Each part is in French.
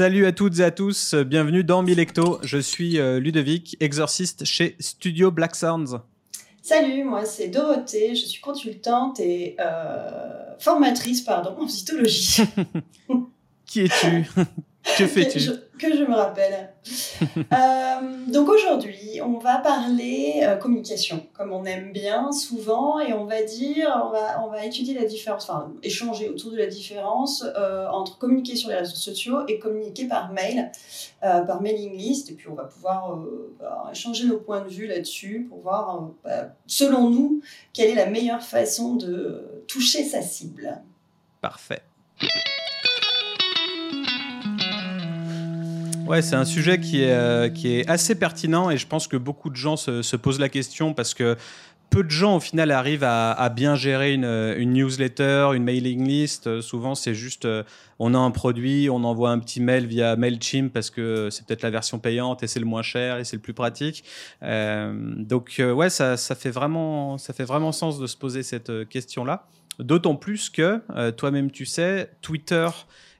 Salut à toutes et à tous, bienvenue dans Milecto. Je suis euh, Ludovic, exorciste chez Studio Black Sounds. Salut, moi c'est Dorothée, je suis consultante et euh, formatrice pardon, en cytologie. Qui es-tu? Que fais-tu que, je me rappelle. Euh, donc aujourd'hui, on va parler euh, communication, comme on aime bien souvent, et on va dire, on va, on va étudier la différence, enfin échanger autour de la différence euh, entre communiquer sur les réseaux sociaux et communiquer par mail, par mailing list, et puis on va pouvoir bah, échanger nos points de vue là-dessus pour voir, bah, selon nous, quelle est la meilleure façon de toucher sa cible. Parfait. Ouais, c'est un sujet qui est, euh, qui est assez pertinent et je pense que beaucoup de gens se, posent la question parce que peu de gens au final arrivent à, bien gérer une, une, newsletter, une mailing list. Souvent, c'est juste euh, on a un produit, on envoie un petit mail via Mailchimp parce que c'est peut-être la version payante et c'est le moins cher et c'est le plus pratique. Euh, donc ouais, ça, ça, fait vraiment, ça fait vraiment sens de se poser cette question-là. D'autant plus que toi-même tu sais, Twitter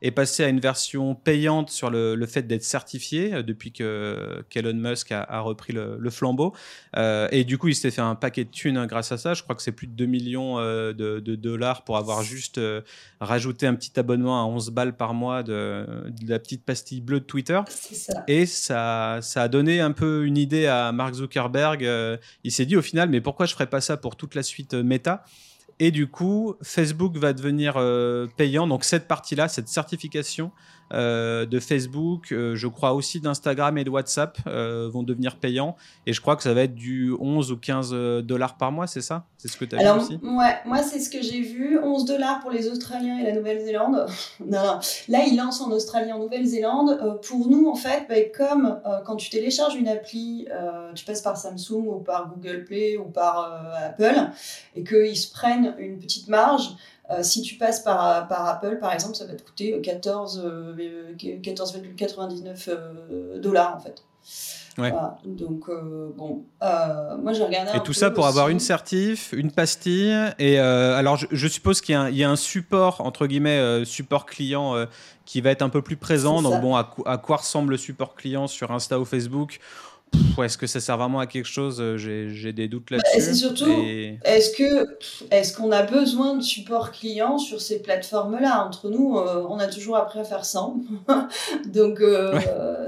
est passé à une version payante sur le, fait d'être certifié euh, depuis que qu'Elon Musk a, repris le, flambeau. Euh, et du coup, il s'est fait un paquet de thunes hein, grâce à ça. Je crois que c'est plus de 2 millions euh, de, dollars pour avoir juste rajouté un petit abonnement à 11 balles par mois de, la petite pastille bleue de Twitter. Ça. Et ça, ça a donné un peu une idée à Mark Zuckerberg. il s'est dit au final, mais pourquoi je ferais pas ça pour toute la suite Meta? Et du coup, Facebook va devenir euh, payant. Donc cette partie-là, cette certification, euh, de Facebook, euh, je crois aussi d'Instagram et de WhatsApp euh, vont devenir payants. Et je crois que ça va être du 11 ou 15 dollars par mois, c'est ça? C'est ce que tu as vu aussi? ouais, Moi, c'est ce que j'ai vu. 11 dollars pour les Australiens et la Nouvelle-Zélande. non, non. Là, ils lancent en Australie et en Nouvelle-Zélande. pour nous, en fait, bah, comme quand tu télécharges une appli, tu passes par Samsung ou par Google Play ou par Apple, et qu'ils se prennent une petite marge, euh, si tu passes par, par Apple, par exemple, ça va te coûter 14,99 14, dollars en fait. Ouais. Donc, euh, bon, euh, moi j'ai regardé. Et tout ça pour avoir une certif, une pastille. Et alors, je, suppose qu'il y, y, a un support, entre guillemets, support client qui va être un peu plus présent. Donc, bon, à, à, quoi ressemble le support client sur Insta ou Facebook? Est-ce que ça sert vraiment à quelque chose euh, J'ai des doutes bah, là-dessus. c'est surtout, est-ce que est-ce qu'on a besoin de support client sur ces plateformes-là? Entre nous, euh, on a toujours appris à faire sans. donc, euh,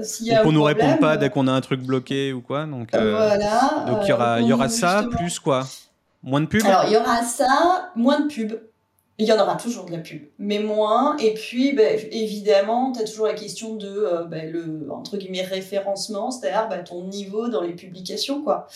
s'il y a on nous répond pas dès qu'on a un truc bloqué ou quoi. Donc, voilà. Donc il y aura, il y aura ça plus quoi? Moins de pub Alors il y aura ça, moins de pub. Il y en aura toujours de la pub, mais moins. Et puis, bah, évidemment, tu as toujours la question de euh, bah, le entre guillemets référencement, c'est-à-dire bah, ton niveau dans les publications, quoi.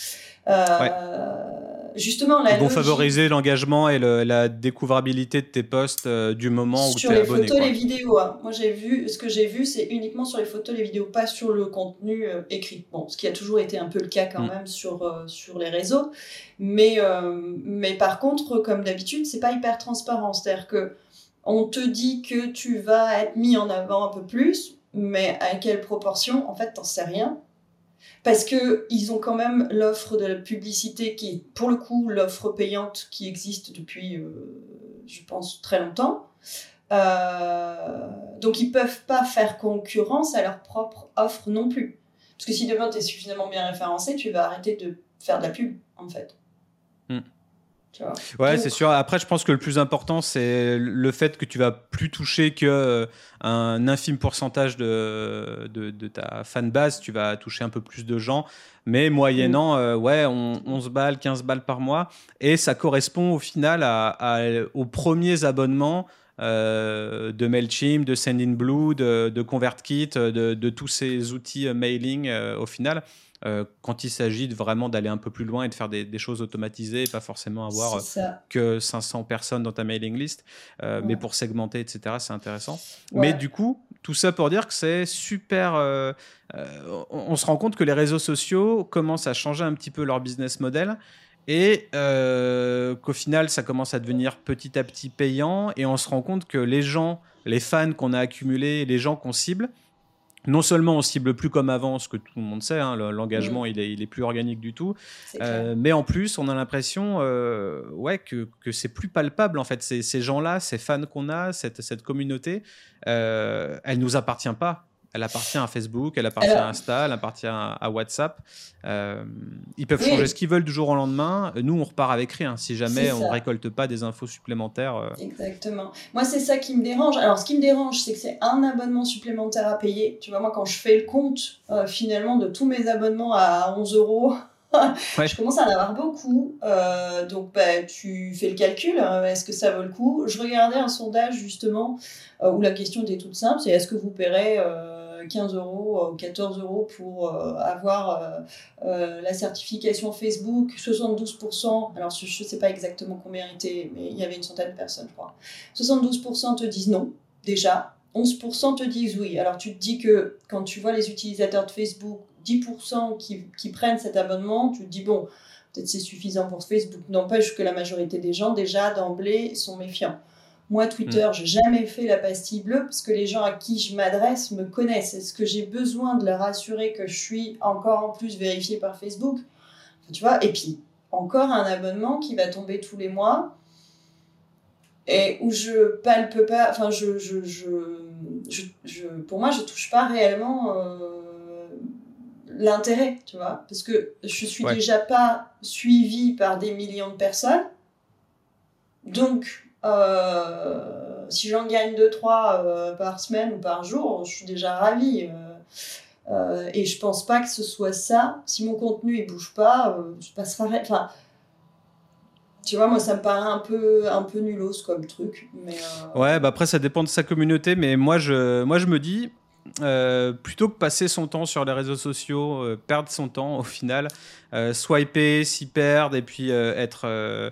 Euh, justement, Ils vont favoriser l'engagement et la découvrabilité de tes posts euh, du moment où tu es abonné. Sur les photos, les vidéos. Hein. Moi, j'ai vu, ce que j'ai vu, c'est uniquement sur les photos, les vidéos, pas sur le contenu écrit. Bon, ce qui a toujours été un peu le cas quand mm. même sur, sur les réseaux. Mais, mais par contre, comme d'habitude, c'est pas hyper transparent. C'est-à-dire que on te dit que tu vas être mis en avant un peu plus, mais à quelle proportion En fait, t'en sais rien. Parce que ils ont quand même l'offre de la publicité qui est, pour le coup, l'offre payante qui existe depuis, euh, je pense, très longtemps. Euh, donc, ils peuvent pas faire concurrence à leur propre offre non plus. Parce que si demain tu es suffisamment bien référencé, tu vas arrêter de faire de la pub, en fait. Hmm. Ouais, c'est sûr. Après, je pense que le plus important, c'est le fait que tu vas plus toucher que euh, un infime pourcentage de, de, ta fan base. Tu vas toucher un peu plus de gens, mais moyennant, mm. euh, ouais, 11 balles, 15 balles par mois. Et ça correspond au final à, aux premiers abonnements. Euh, de Mailchimp, de Sendinblue, de, de ConvertKit, de, de, tous ces outils mailing au final. Euh, quand il s'agit vraiment d'aller un peu plus loin et de faire des, choses automatisées et pas forcément avoir euh, que 500 personnes dans ta mailing list, euh, mais pour segmenter, etc., c'est intéressant. Mais du coup, tout ça pour dire que c'est super. on, se rend compte que les réseaux sociaux commencent à changer un petit peu leur business model et qu'au final, ça commence à devenir petit à petit payant et on se rend compte que les gens, les fans qu'on a accumulés, les gens qu'on cible, non seulement on cible plus comme avant, ce que tout le monde sait, hein, l'engagement mm. il, est, il est plus organique du tout, euh, mais en plus on a l'impression euh, ouais, que, que c'est plus palpable en fait. Ces, gens-là, ces fans qu'on a, cette, cette communauté, euh, elle nous appartient pas. Elle appartient à Facebook, elle appartient à Insta, elle appartient à, WhatsApp. Euh, ils peuvent changer ce qu'ils veulent du jour au lendemain. Nous, on repart avec rien si jamais on ne récolte pas des infos supplémentaires. Euh. Exactement. Moi, c'est ça qui me dérange. Alors, ce qui me dérange, c'est que c'est un abonnement supplémentaire à payer. Tu vois, moi, quand je fais le compte, euh, finalement, de tous mes abonnements à 11 euros, je commence à en avoir beaucoup. Euh, donc, bah, tu fais le calcul. Hein, est-ce que ça vaut le coup? Je regardais un sondage, justement, euh, où la question était toute simple c'est est-ce que vous paierez 15 euh, euros ou 14 euros pour avoir la certification Facebook 72%. Alors, je ne sais pas exactement combien était, mais il y avait une centaine de personnes, je crois. 72% te disent non, déjà. 11% te disent oui. Alors, tu te dis que quand tu vois les utilisateurs de Facebook 10% qui, qui, prennent cet abonnement, tu te dis, bon, peut-être c'est suffisant pour Facebook. N'empêche que la majorité des gens, déjà d'emblée, sont méfiants. Moi, Twitter, mm. j'ai jamais fait la pastille bleue parce que les gens à qui je m'adresse me connaissent. Est-ce que j'ai besoin de leur assurer que je suis encore en plus vérifié par Facebook? Tu vois Et puis, encore un abonnement qui va tomber tous les mois et où je palpe pas. Enfin, je, je, je, je, pour moi, je touche pas réellement. Euh, l'intérêt, tu vois, parce que je suis déjà pas suivi par des millions de personnes. Donc, si j'en gagne 2-3 euh, par semaine ou par jour, je suis déjà ravie. Euh, et je pense pas que ce soit ça. Si mon contenu il bouge pas, je passerai. Enfin, tu vois, moi, ça me paraît un peu, un peu nulos comme truc. Mais Ouais, bah après, ça dépend de sa communauté. Mais moi, je, moi, je me dis, euh, plutôt que passer son temps sur les réseaux sociaux, euh, perdre son temps au final, euh, swiper, s'y perdre et puis être.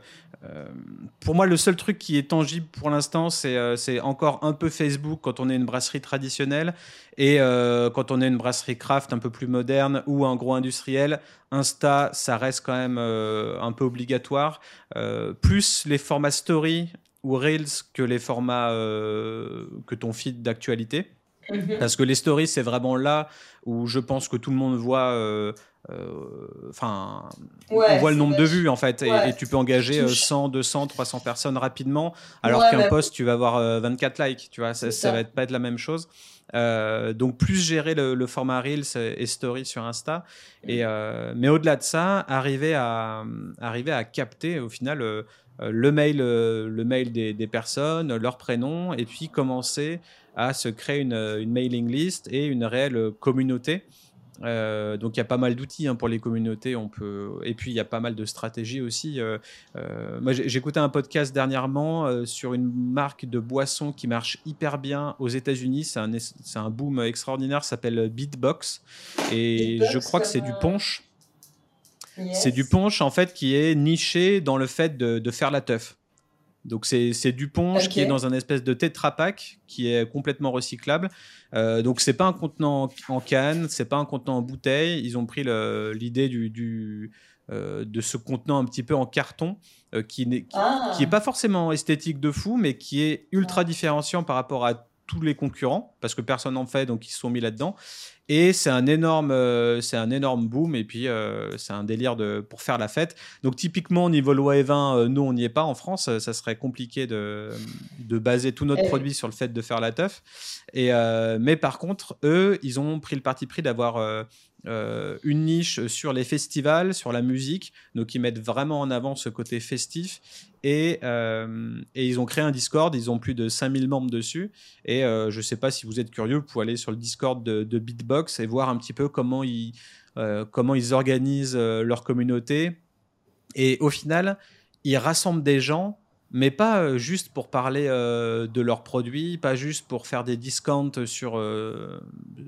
pour moi, le seul truc qui est tangible pour l'instant, c'est encore un peu Facebook quand on est une brasserie traditionnelle et quand on est une brasserie craft un peu plus moderne ou un gros industriel. Insta, ça reste quand même un peu obligatoire. plus les formats story ou Reels que les formats que ton feed d'actualité. Mhm. Parce que les stories, c'est vraiment là où je pense que tout le monde voit. Euh, euh, enfin, on voit le nombre de vues en fait, et, tu peux engager 100, 200, 300 personnes rapidement, alors qu'un bah, post, tu vas avoir 24 euh, likes, tu vois, ça, ça. va pas être la même chose. donc plus gérer le, format Reels et Story sur Insta. Et, mais au-delà de ça, arriver à, arriver à capter au final le mail, le mail des, des, personnes, leur prénom, et puis commencer à se créer une, mailing list et une réelle communauté. Euh, donc il y a pas mal d'outils hein, pour les communautés. On peut et puis il y a pas mal de stratégies aussi. Euh, euh, moi écouté un podcast dernièrement sur une marque de boisson qui marche hyper bien aux États-Unis. C'est un, un boom extraordinaire. S'appelle Beatbox et je crois que c'est du punch. C'est du punch en fait qui est niché dans le fait de, de faire la teuf. Donc c'est du ponche qui est dans un espèce de Tetra Pak qui est complètement recyclable. Euh, donc c'est pas un contenant en canne, c'est pas un contenant en bouteille. Ils ont pris l'idée du, euh, de ce contenant un petit peu en carton euh, qui n'est ah. qui, est pas forcément esthétique de fou, mais qui est ultra différenciant par rapport à tous les concurrents parce que personne n'en fait, donc ils se sont mis là-dedans. Et c'est un énorme, euh, c'est un énorme boom. Et puis euh, c'est un délire de pour faire la fête. Donc typiquement au niveau loi E20, euh, nous on n'y est pas en France. Ça serait compliqué de, de baser tout notre produit sur le fait de faire la teuf. Et mais par contre, eux, ils ont pris le parti pris d'avoir euh, une niche sur les festivals, sur la musique, donc ils mettent vraiment en avant ce côté festif. Et, euh, ils ont créé un Discord, ils ont plus de 5000 membres dessus. Et euh, je ne sais pas si vous êtes curieux, vous pouvez aller sur le Discord de, Beatbox et voir un petit peu comment ils, comment ils organisent leur communauté. Et au final, ils rassemblent des gens mais pas euh, juste pour parler euh, de leurs produits, pas juste pour faire des discounts sur, euh,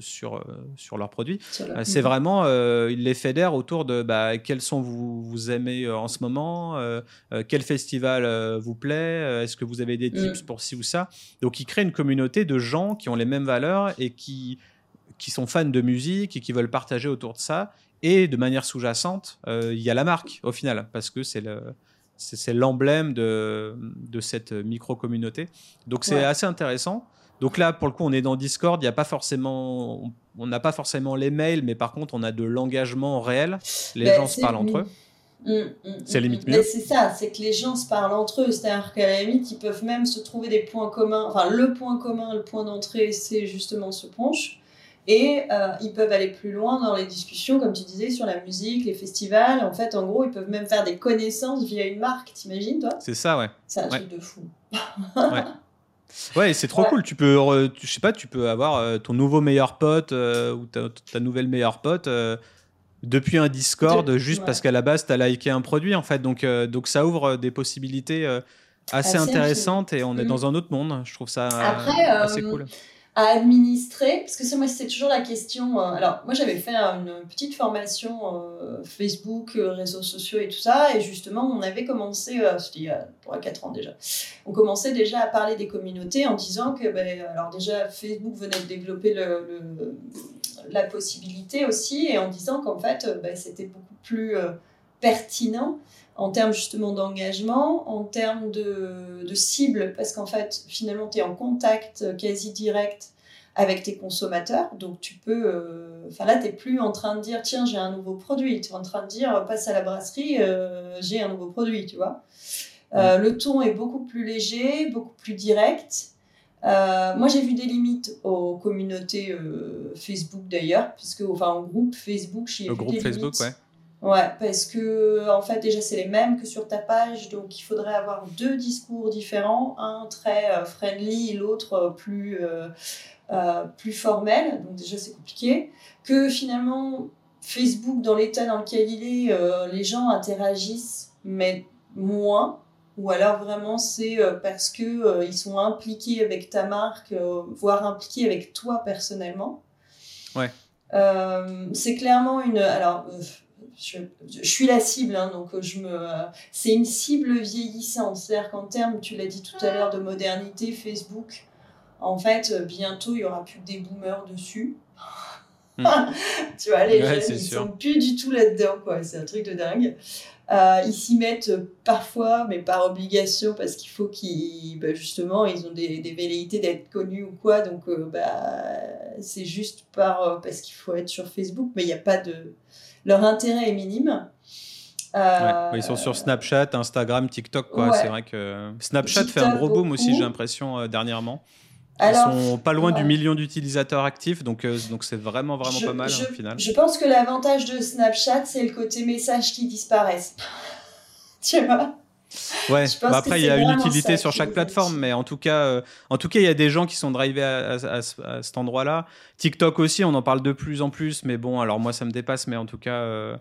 sur, sur leurs produits. C'est vraiment, ils les fédèrent autour de bah, quels sont vous, vous aimez en ce moment, quel festival vous plaît, est-ce que vous avez des tips mm. pour ci ou ça? Donc ils créent une communauté de gens qui ont les mêmes valeurs et qui, qui sont fans de musique et qui veulent partager autour de ça. Et de manière sous-jacente, il y a la marque au final, parce que c'est le c'est l'emblème de, de, cette micro-communauté. Donc c'est assez intéressant. Donc là, pour le coup, on est dans Discord. Il y a pas forcément, on n'a pas forcément les mails, mais par contre, on a de l'engagement réel. Les ben, gens se parlent entre eux. Mmh, mmh, c'est limite mieux. C'est ça, c'est que les gens se parlent entre eux. C'est-à-dire qu'à la limite, ils peuvent même se trouver des points communs. Enfin, le point commun, le point d'entrée, c'est justement ce punch. Et euh, ils peuvent aller plus loin dans les discussions, comme tu disais, sur la musique, les festivals. En fait, en gros, ils peuvent même faire des connaissances via une marque, t'imagines, toi? C'est ça, ouais. C'est un truc de fou. ouais. Ouais, c'est trop cool. Tu peux, je sais pas, tu peux avoir euh, ton nouveau meilleur pote euh, ou ta, nouvelle meilleure pote depuis un Discord juste parce qu'à la base, tu as liké un produit, en fait. Donc, donc ça ouvre des possibilités assez, intéressantes et on est mm. dans un autre monde. Je trouve ça assez cool à administrer Parce que ça, moi, c'est toujours la question. Euh, alors, moi, j'avais fait une petite formation euh, Facebook, euh, réseaux sociaux et tout ça. Et justement, on avait commencé, c'était il y a 3-4 ans déjà, on commençait déjà à parler des communautés en disant que, ben, alors déjà, Facebook venait de développer le, la possibilité aussi et en disant qu'en fait, ben, c'était beaucoup plus pertinent en termes justement d'engagement, en termes de, de cible, parce qu'en fait, finalement, tu es en contact quasi direct avec tes consommateurs. Donc, tu peux. Euh, enfin, là, tu n'es plus en train de dire tiens, j'ai un nouveau produit. Tu es en train de dire passe à la brasserie, euh, j'ai un nouveau produit, tu vois. Euh, le ton est beaucoup plus léger, beaucoup plus direct. moi, j'ai vu des limites aux communautés Facebook d'ailleurs, puisque, enfin, au groupe Facebook, j'ai vu groupe des Facebook, ouais. Ouais, parce que en fait déjà c'est les mêmes que sur ta page, donc il faudrait avoir deux discours différents, un très euh, friendly et l'autre euh, plus euh, plus formel, donc déjà c'est compliqué. Que finalement Facebook dans l'état dans lequel il est, les gens interagissent mais moins, ou alors vraiment c'est parce que ils sont impliqués avec ta marque, voire impliqués avec toi personnellement. Ouais. c'est clairement une alors je, suis la cible, hein, donc euh, je me, euh, c'est une cible vieillissante. C'est-à-dire qu'en termes, tu l'as dit tout à l'heure, de modernité, Facebook, en fait, euh, bientôt, il y aura plus que des boomers dessus. Hmm. tu vois, les jeunes, ils sont plus du tout là-dedans, quoi. C'est un truc de dingue. ils s'y mettent parfois, mais par obligation, parce qu'il faut qu'ils, bah, justement, ils ont des, des velléités d'être connus ou quoi. Donc, bah, c'est juste par, parce qu'il faut être sur Facebook, mais il n'y a pas de leur intérêt est minime. Euh, ils sont sur Snapchat, Instagram, TikTok. Quoi. C'est vrai que Snapchat fait un gros boom aussi, j'ai l'impression, euh, dernièrement. Ils sont pas loin du million d'utilisateurs actifs, donc euh, donc c'est vraiment vraiment pas mal au final. Je pense que l'avantage de Snapchat, c'est le côté message qui disparaissent. tu vois? Ouais, bah après il y a une utilité sur chaque plateforme, mais en tout cas, euh, en tout cas, il y a des gens qui sont drivés à, cet endroit-là. TikTok aussi, on en parle de plus en plus, mais bon, alors moi ça me dépasse, mais en tout cas, euh,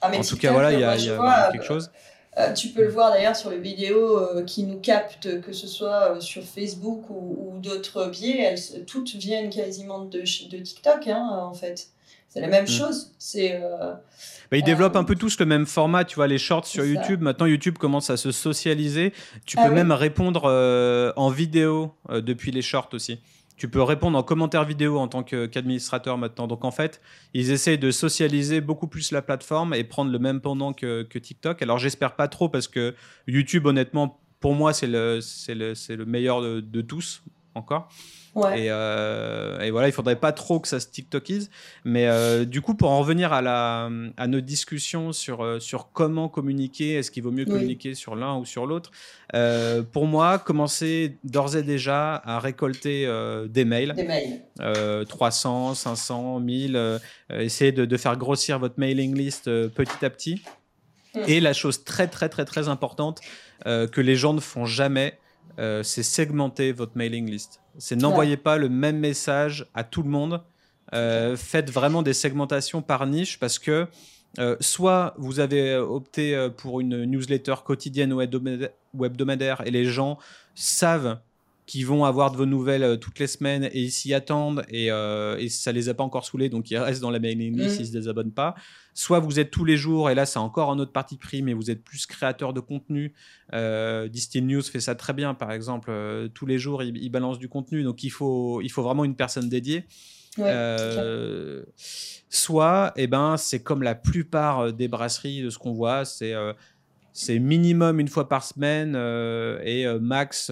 ah, en tout cas voilà, il y a, quelque euh, chose. tu peux le voir d'ailleurs sur les vidéos qui nous captent, que ce soit sur Facebook ou, d'autres biais, elles, toutes viennent quasiment de, de TikTok, hein, en fait. C'est la même mm. chose. C'est bah, ils développent un peu tous le même format, tu vois, les shorts sur YouTube. Maintenant, YouTube commence à se socialiser. Tu ah peux même répondre euh, en vidéo euh, depuis les shorts aussi. Tu peux répondre en commentaire vidéo en tant qu'administrateur maintenant. Donc en fait, ils essayent de socialiser beaucoup plus la plateforme et prendre le même pendant que, TikTok. Alors j'espère pas trop parce que YouTube, honnêtement, pour moi, c'est le, le, le meilleur de, de tous encore. Euh, et, voilà, il faudrait pas trop que ça se TikTokise. Mais euh, du coup, pour en revenir à, la, à notre discussion sur, euh, sur comment communiquer, est-ce qu'il vaut mieux communiquer sur l'un ou sur l'autre Pour moi, commencer d'ores et déjà à récolter des mails. Des mails. 300, 500, 1000. essayer de, de, faire grossir votre mailing list petit à petit. Mm. Et la chose très, très, très, très importante que les gens ne font jamais, c'est segmenter votre mailing list. C'est n'envoyez pas le même message à tout le monde. Euh, faites vraiment des segmentations par niche parce que euh, soit vous avez opté euh, pour une newsletter quotidienne ou hebdomadaire et les gens savent qu'ils vont avoir de vos nouvelles toutes les semaines et ils s'y attendent et, ça les a pas encore saoulés donc ils restent dans la mailing list, mmh. ils se désabonnent pas. Soit vous êtes tous les jours, et là c'est encore un autre parti pris, mais vous êtes plus créateur de contenu. Euh, Distil News fait ça très bien, par exemple. Euh, tous les jours, il, balance du contenu, donc il faut, il faut vraiment une personne dédiée. Euh, soit, eh ben, c'est comme la plupart des brasseries de ce qu'on voit, c'est c'est minimum une fois par semaine et max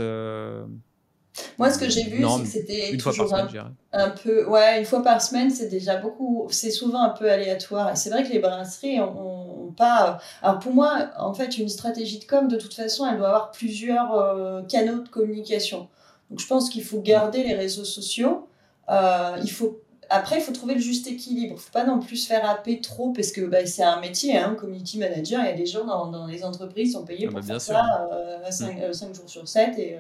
moi, ce que j'ai vu, c'est que c'était toujours un, peu. Ouais, une fois par semaine, c'est déjà beaucoup. C'est souvent un peu aléatoire. Et c'est vrai que les brasseries ont, pas. Alors, pour moi, en fait, une stratégie de com, de toute façon, elle doit avoir plusieurs euh, canaux de communication. Donc, je pense qu'il faut garder les réseaux sociaux. Euh, il faut après, il faut trouver le juste équilibre. Il ne faut pas non plus se faire happer trop parce que bah, c'est un métier, hein, community manager. Il y a des gens dans, dans les entreprises qui sont payés ah pour bah, faire ça 5, mm. jours sur 7 et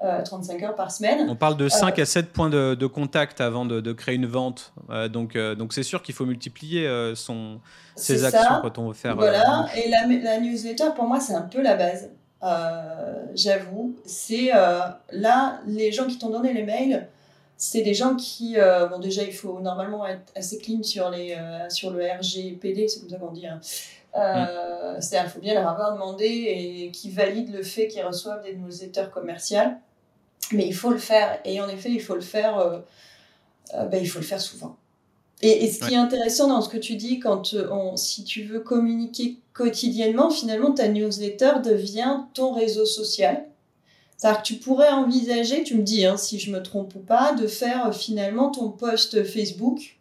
35 heures par semaine. On parle de 5 à 7 points de, de contact avant de, de, créer une vente. donc, donc c'est sûr qu'il faut multiplier son, ses actions quand on veut faire. Voilà, et la, la newsletter, pour moi, c'est un peu la base. Euh, j'avoue. C'est euh, là, les gens qui t'ont donné les mails, c'est des gens qui, euh, bon déjà il faut normalement être assez clean sur, les, sur le RGPD, c'est comme ça qu'on dit. Hein. Mm. C'est-à-dire qu'il faut bien leur avoir demandé et qui valident le fait qu'ils reçoivent des newsletters commerciales. Mais il faut le faire et en effet il faut le faire, ben, il faut le faire souvent. Et, ce qui est intéressant dans ce que tu dis, quand euh, on, si tu veux communiquer quotidiennement, finalement, ta newsletter devient ton réseau social. C'est-à-dire que tu pourrais envisager, tu me dis hein, si je me trompe ou pas, de faire euh, finalement ton post Facebook.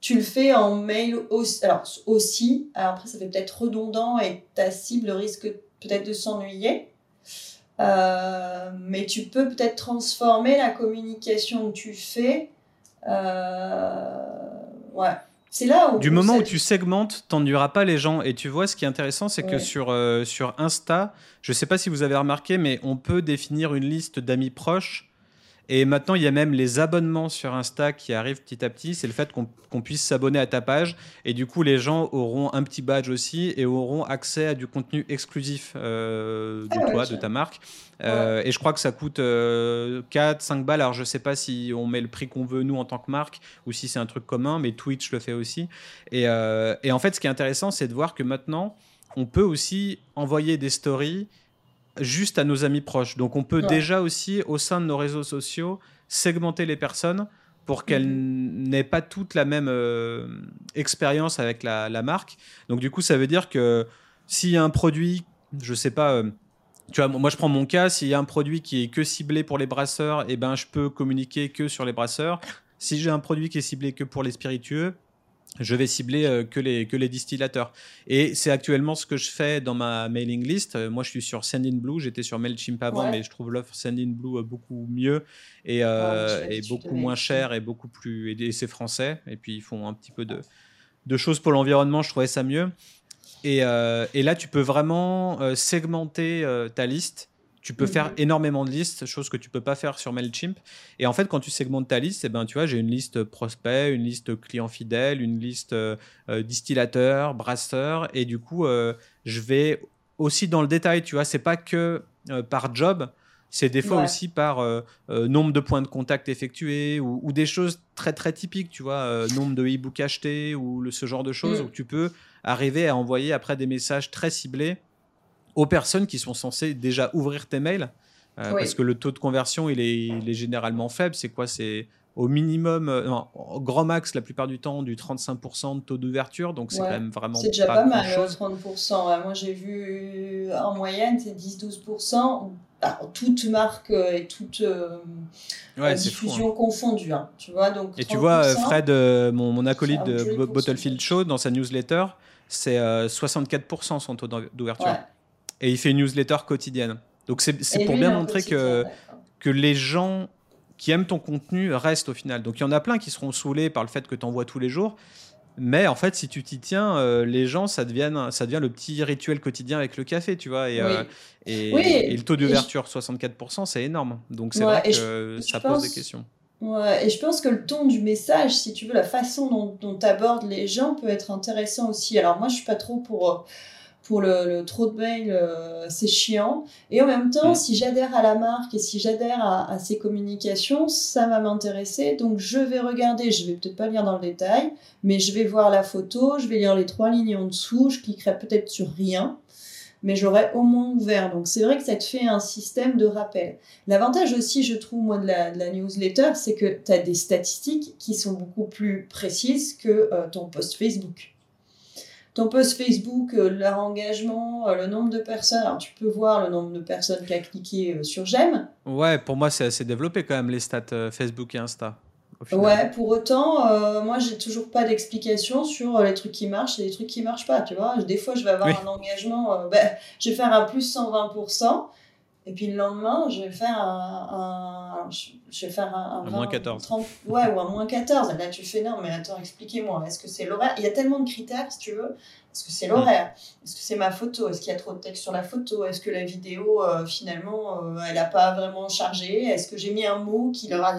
Tu le fais en mail aussi. Alors, aussi, alors après, ça fait peut-être redondant et ta cible risque peut-être de s'ennuyer. Euh, mais tu peux peut-être transformer la communication que tu fais euh, ouais. C'est là où. Du moment où tu segmentes, t'ennuieras pas les gens. Et tu vois, ce qui est intéressant, c'est que sur, euh, sur Insta, je sais pas si vous avez remarqué, mais on peut définir une liste d'amis proches et maintenant, il y a même les abonnements sur Insta qui arrivent petit à petit. C'est le fait qu'on puisse s'abonner à ta page. Et du coup, les gens auront un petit badge aussi et auront accès à du contenu exclusif euh, de ah toi, de ta marque. Euh, et je crois que ça coûte 4, euh, 5 balles. Alors, je ne sais pas si on met le prix qu'on veut, nous, en tant que marque, ou si c'est un truc commun, mais Twitch le fait aussi. Et, et en fait, ce qui est intéressant, c'est de voir que maintenant, on peut aussi envoyer des stories juste à nos amis proches. Donc on peut déjà aussi, au sein de nos réseaux sociaux, segmenter les personnes pour qu'elles mhm. n'aient pas toutes la même euh, expérience avec la, marque. Donc du coup, ça veut dire que s'il y a un produit, je sais pas, euh, tu vois, moi je prends mon cas, s'il y a un produit qui est que ciblé pour les brasseurs, et eh ben je peux communiquer que sur les brasseurs. Si j'ai un produit qui est ciblé que pour les spiritueux, je vais cibler euh, que, les, que les distillateurs. Et c'est actuellement ce que je fais dans ma mailing list. Euh, moi, je suis sur Sendinblue. J'étais sur MailChimp avant, mais je trouve l'offre Sendinblue euh, beaucoup mieux et, et beaucoup moins cher et beaucoup plus. Et c'est français. Et puis, ils font un petit peu de, de choses pour l'environnement. Je trouvais ça mieux. Et, et, là, tu peux vraiment segmenter ta liste tu peux faire mhm. énormément de listes, chose que tu peux pas faire sur Mailchimp. Et en fait, quand tu segmentes ta liste, eh ben, tu vois, j'ai une liste prospect, une liste client fidèle, une liste euh, euh, distillateur, brasseur, et du coup, euh, je vais aussi dans le détail. Tu vois, c'est pas que par job. C'est des fois aussi par nombre de points de contact effectués ou, des choses très très typiques, tu vois, nombre de e-books achetés ou le, ce genre de choses mm. où tu peux arriver à envoyer après des messages très ciblés aux personnes qui sont censées déjà ouvrir tes mails. Euh, parce que le taux de conversion, il est, il est généralement faible. C'est quoi? C'est au minimum, euh, au grand max, la plupart du temps, du 35% de taux d'ouverture. Donc, c'est quand même vraiment. C'est déjà pas, mal, 30%. Moi, j'ai vu en moyenne, c'est 10-12%. toute marque euh, et toute diffusion hein. confondue. Hein, tu vois, donc et tu vois, Fred, mon, mon, acolyte de Bottlefield Show, dans sa newsletter, c'est 64% son taux d'ouverture et il fait une newsletter quotidienne. Donc c'est pour bien montrer que, que les gens qui aiment ton contenu restent au final. Donc il y en a plein qui seront saoulés par le fait que tu envoies tous les jours. Mais en fait, si tu t'y tiens, euh, les gens, ça devient, ça devient le petit rituel quotidien avec le café, tu vois. Et, euh, et, le taux d'ouverture, 64%, c'est énorme. Donc c'est vrai que ça pose des questions. Ouais, et je pense que le ton du message, si tu veux, la façon dont tu abordes les gens peut être intéressant aussi. Alors moi, je suis pas trop pour... Euh, pour le, trop de mails, euh, c'est chiant. Et en même temps, mm. si j'adhère à la marque et si j'adhère à, à, ses communications, ça va m'intéresser. Donc je vais regarder, je vais peut-être pas lire dans le détail, mais je vais voir la photo, je vais lire les trois lignes en dessous, je cliquerai peut-être sur rien, mais j'aurai au moins ouvert. Donc c'est vrai que ça te fait un système de rappel. L'avantage aussi, je trouve, moi, de la, de la newsletter, c'est que tu as des statistiques qui sont beaucoup plus précises que euh, ton post Facebook ton post Facebook, euh, leur engagement, euh, le nombre de personnes. Alors, tu peux voir le nombre de personnes qui a cliqué euh, sur j'aime. Ouais, pour moi, c'est assez développé quand même, les stats Facebook et Insta. Ouais, pour autant, moi, j'ai toujours pas d'explication sur les trucs qui marchent et les trucs qui marchent pas, tu vois. Des fois, je vais avoir un engagement, ben, je vais faire un plus 120%. Et puis le lendemain, je vais faire un, un je vais faire un, un, moins 14. 30, ouais, ou un moins 14. Et là, tu fais non, mais attends, expliquez-moi. Est-ce que c'est l'horaire? Il y a tellement de critères, si tu veux. Est-ce que c'est l'horaire? Est-ce que c'est ma photo? Est-ce qu'il y a trop de texte sur la photo? Est-ce que la vidéo, euh, finalement, euh, elle n'a pas vraiment chargé? Est-ce que j'ai mis un mot qui leur a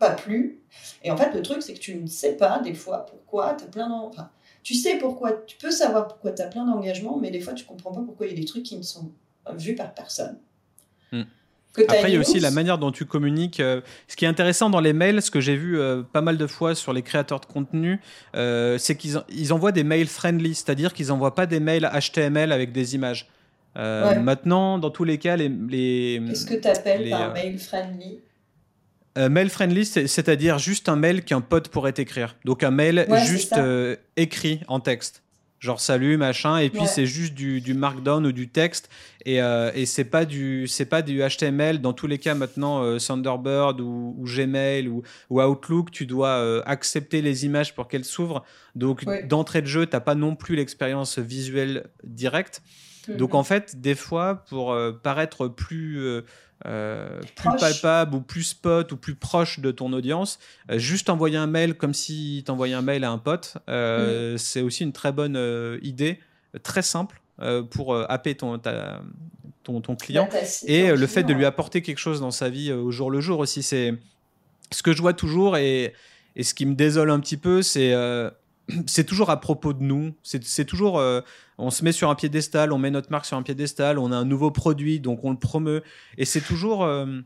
pas plu? Et en fait, le truc, c'est que tu ne sais pas, des fois, pourquoi tu as plein d'engagements. tu sais pourquoi, tu peux savoir pourquoi tu as plein d'engagements, mais des fois, tu comprends pas pourquoi il y a des trucs qui ne sont vus par personne. Hmm. Après, il y a aussi la manière dont tu communiques. Euh, ce qui est intéressant dans les mails, ce que j'ai vu euh, pas mal de fois sur les créateurs de contenu, euh, c'est qu'ils ils envoient des mails friendly, c'est-à-dire qu'ils n'envoient pas des mails HTML avec des images. Maintenant, dans tous les cas, les. les Qu'est-ce que tu appelles par mail friendly? mail friendly, c'est-à-dire juste un mail qu'un pote pourrait écrire. Donc un mail juste écrit en texte genre salut machin et puis c'est juste du, du, markdown ou du texte et, euh, et c'est pas du c'est pas du HTML dans tous les cas maintenant euh, Thunderbird ou, Gmail ou, ou, Outlook tu dois euh, accepter les images pour qu'elles s'ouvrent. Donc d'entrée de jeu t'as pas non plus l'expérience visuelle directe. Donc mhm. en fait des fois pour paraître plus euh, plus palpable ou plus spot ou plus proche de ton audience, euh, juste envoyer un mail comme si tu envoyais un mail à un pote, euh, mm. c'est aussi une très bonne idée, très simple pour happer ton, ton, ton, client. et le fait de lui apporter quelque chose dans sa vie au jour le jour aussi, c'est ce que je vois toujours et, et ce qui me désole un petit peu, c'est c'est toujours à propos de nous. C'est toujours, euh, on se met sur un piédestal, on met notre marque sur un piédestal, on a un nouveau produit, donc on le promeut. Et c'est toujours euh,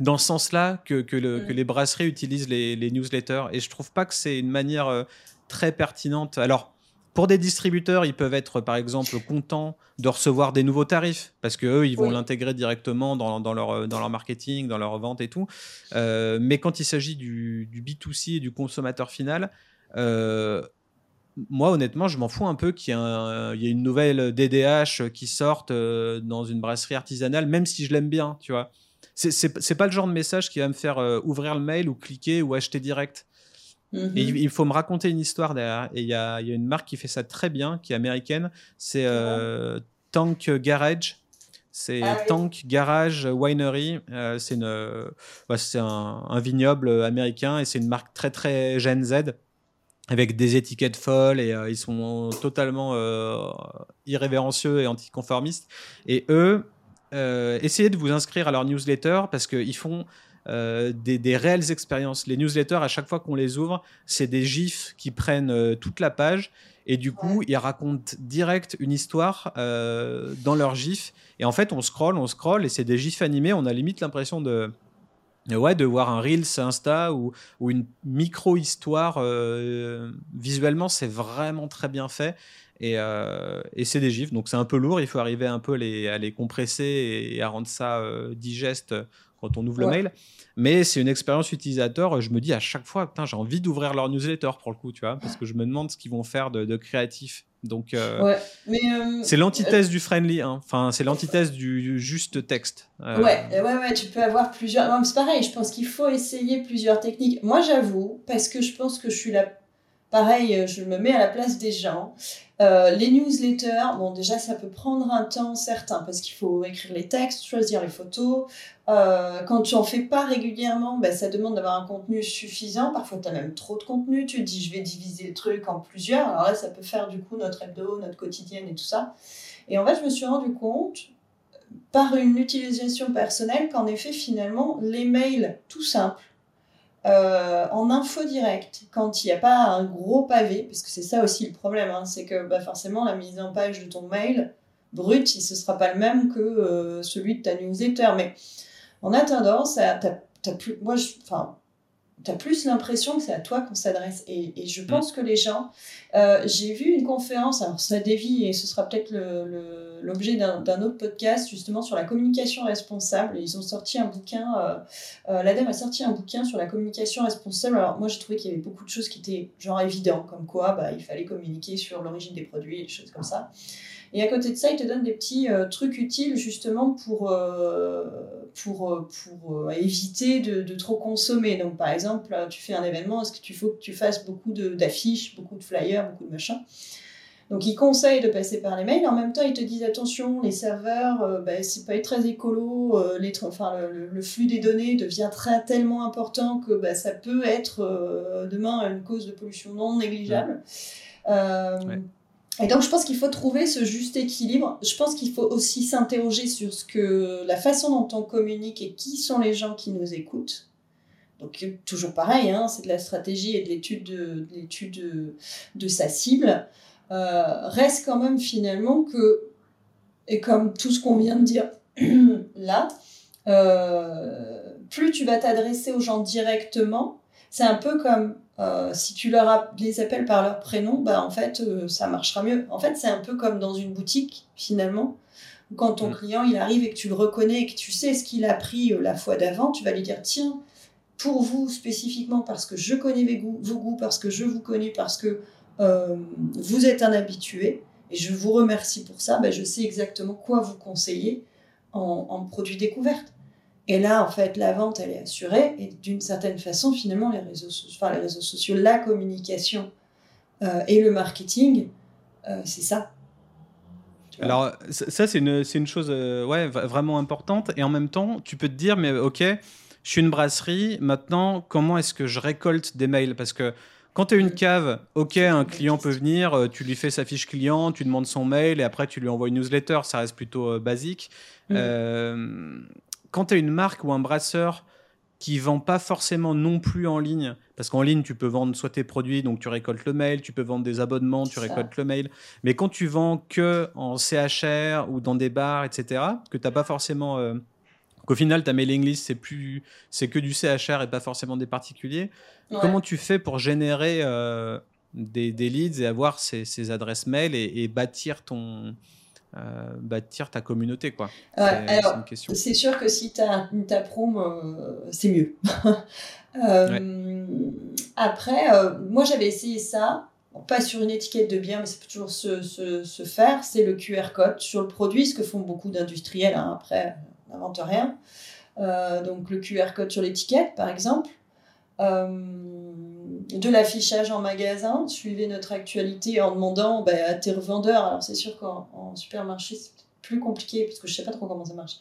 dans ce sens-là que, que, les brasseries utilisent les, newsletters. Et je trouve pas que c'est une manière euh, très pertinente. Alors, pour des distributeurs, ils peuvent être par exemple contents de recevoir des nouveaux tarifs parce que eux, ils vont l'intégrer directement dans, dans, leur, dans leur marketing, dans leur vente et tout. mais quand il s'agit du, du, B2C et du consommateur final, moi, honnêtement, je m'en fous un peu qu'il y, ait une nouvelle DDH qui sorte euh, dans une brasserie artisanale, même si je l'aime bien, tu vois. C'est pas le genre de message qui va me faire euh, ouvrir le mail ou cliquer ou acheter direct. Mhm. il, faut me raconter une histoire derrière. Et il y a, y a, une marque qui fait ça très bien, qui est américaine. C'est Tank Garage. C'est ah Tank Garage Winery. c'est bah, un, un, vignoble américain et c'est une marque très très Gen Z avec des étiquettes folles et euh, ils sont totalement euh, irrévérencieux et anticonformistes. Et eux, euh, essayez de vous inscrire à leur newsletter parce qu'ils font des, des, réelles expériences. Les newsletters, à chaque fois qu'on les ouvre, c'est des gifs qui prennent toute la page et du coup, ils racontent direct une histoire dans leur gif. Et en fait, on scroll, on scroll et c'est des gifs animés. On a limite l'impression de ouais, de voir un Reels Insta ou, ou une micro-histoire, euh, visuellement, c'est vraiment très bien fait. Et, euh, et c'est des gifs, donc c'est un peu lourd. Il faut arriver un peu à les, à les compresser et, à rendre ça euh, digeste quand on ouvre le mail. Mais c'est une expérience utilisateur. Je me dis à chaque fois, j'ai envie d'ouvrir leur newsletter pour le coup, tu vois, parce que je me demande ce qu'ils vont faire de, de créatif. Donc, euh, euh, c'est l'antithèse du friendly. Hein. Enfin, c'est l'antithèse du, juste texte. Euh, ouais, ouais, ouais. Tu peux avoir plusieurs. C'est pareil. Je pense qu'il faut essayer plusieurs techniques. Moi, j'avoue, parce que je pense que je suis là. Pareil, je me mets à la place des gens. les newsletters, bon, déjà, ça peut prendre un temps certain parce qu'il faut écrire les textes, choisir les photos, euh, quand tu en fais pas régulièrement, ben, ça demande d'avoir un contenu suffisant. Parfois, tu as même trop de contenu. Tu dis, je vais diviser le truc en plusieurs. Alors là, ça peut faire du coup notre hebdo, notre quotidienne et tout ça. Et en fait, je me suis rendu compte, par une utilisation personnelle, qu'en effet, finalement, les mails tout simples, euh, en info direct, quand il n'y a pas un gros pavé, parce que c'est ça aussi le problème, hein, c'est que bah, forcément, la mise en page de ton mail brut, ce ne sera pas le même que euh, celui de ta newsletter. Mais on a tendance à. plus, moi, enfin, tu as plus l'impression que c'est à toi qu'on s'adresse. Et, je mm. pense que les gens. Euh, j'ai vu une conférence, alors ça dévie et ce sera peut-être l'objet d'un autre podcast justement sur la communication responsable. Ils ont sorti un bouquin, euh, euh, l'ADEME a sorti un bouquin sur la communication responsable. Alors moi, j'ai trouvé qu'il y avait beaucoup de choses qui étaient genre évidentes, comme quoi bah, il fallait communiquer sur l'origine des produits, des choses comme ça. Et à côté de ça, il te donne des petits euh, trucs utiles justement pour, pour éviter de, de, trop consommer. Donc par exemple, tu fais un événement, est-ce que tu faut que tu fasses beaucoup d'affiches, beaucoup de flyers, beaucoup de machins? Donc ils conseillent de passer par les mails. En même temps, ils te disent attention, les serveurs, euh, bah, c'est pas très écolo. Euh, les, enfin, le, flux des données devient très tellement important que bah, ça peut être euh, demain une cause de pollution non négligeable. Et donc je pense qu'il faut trouver ce juste équilibre. Je pense qu'il faut aussi s'interroger sur ce que la façon dont on communique et qui sont les gens qui nous écoutent. Donc toujours pareil, hein, c'est de la stratégie et de l'étude de, de, de, sa cible. Euh, reste quand même finalement que, et comme tout ce qu'on vient de dire là, euh, plus tu vas t'adresser aux gens directement, c'est un peu comme euh, si tu leur les appelles par leur prénom, bah en fait ça marchera mieux. En fait c'est un peu comme dans une boutique finalement. Quand ton mm. client il arrive et que tu le reconnais et que tu sais ce qu'il a pris la fois d'avant, tu vas lui dire tiens pour vous spécifiquement parce que je connais vos goûts, vos goûts parce que je vous connais parce que euh, vous êtes un habitué et je vous remercie pour ça. Ben, je sais exactement quoi vous conseiller en, en produit découverte. Et là, en fait, la vente, elle est assurée. Et d'une certaine façon, finalement, les réseaux, enfin, les réseaux sociaux, la communication euh, et le marketing, euh, c'est ça. Alors, ça, c'est une, une, chose ouais, vraiment importante. Et en même temps, tu peux te dire, mais ok, je suis une brasserie. Maintenant, comment est-ce que je récolte des mails? Parce que quand tu es une cave, ok, un client peut venir, euh, tu lui fais sa fiche client, tu demandes son mail et après tu lui envoies une newsletter, ça reste plutôt euh, basique. Mm. Euh, quand tu es une marque ou un brasseur qui vend pas forcément non plus en ligne, parce qu'en ligne tu peux vendre soit tes produits, donc tu récoltes le mail, tu peux vendre des abonnements, tu récoltes le mail, mais quand tu vends que en CHR ou dans des bars, etc., que tu n'as pas forcément qu'au final, ta mailing list, c'est plus, c'est que du CHR et pas forcément des particuliers. Comment tu fais pour générer euh, des, leads et avoir ces, adresses mail et, bâtir ton, euh, bâtir ta communauté quoi? C'est sûr que si tu as une taproom, euh, c'est mieux. Après, moi j'avais essayé ça, pas sur une étiquette de bien, mais ça peut toujours se, se, faire, c'est le QR code sur le produit, ce que font beaucoup d'industriels. Hein. Après, n'invente rien. Donc le QR code sur l'étiquette, par exemple. Euh, de l'affichage en magasin, suivez notre actualité en demandant bah, à tes revendeurs. Alors c'est sûr qu'en supermarché, c'est plus compliqué parce que je sais pas trop comment ça marche.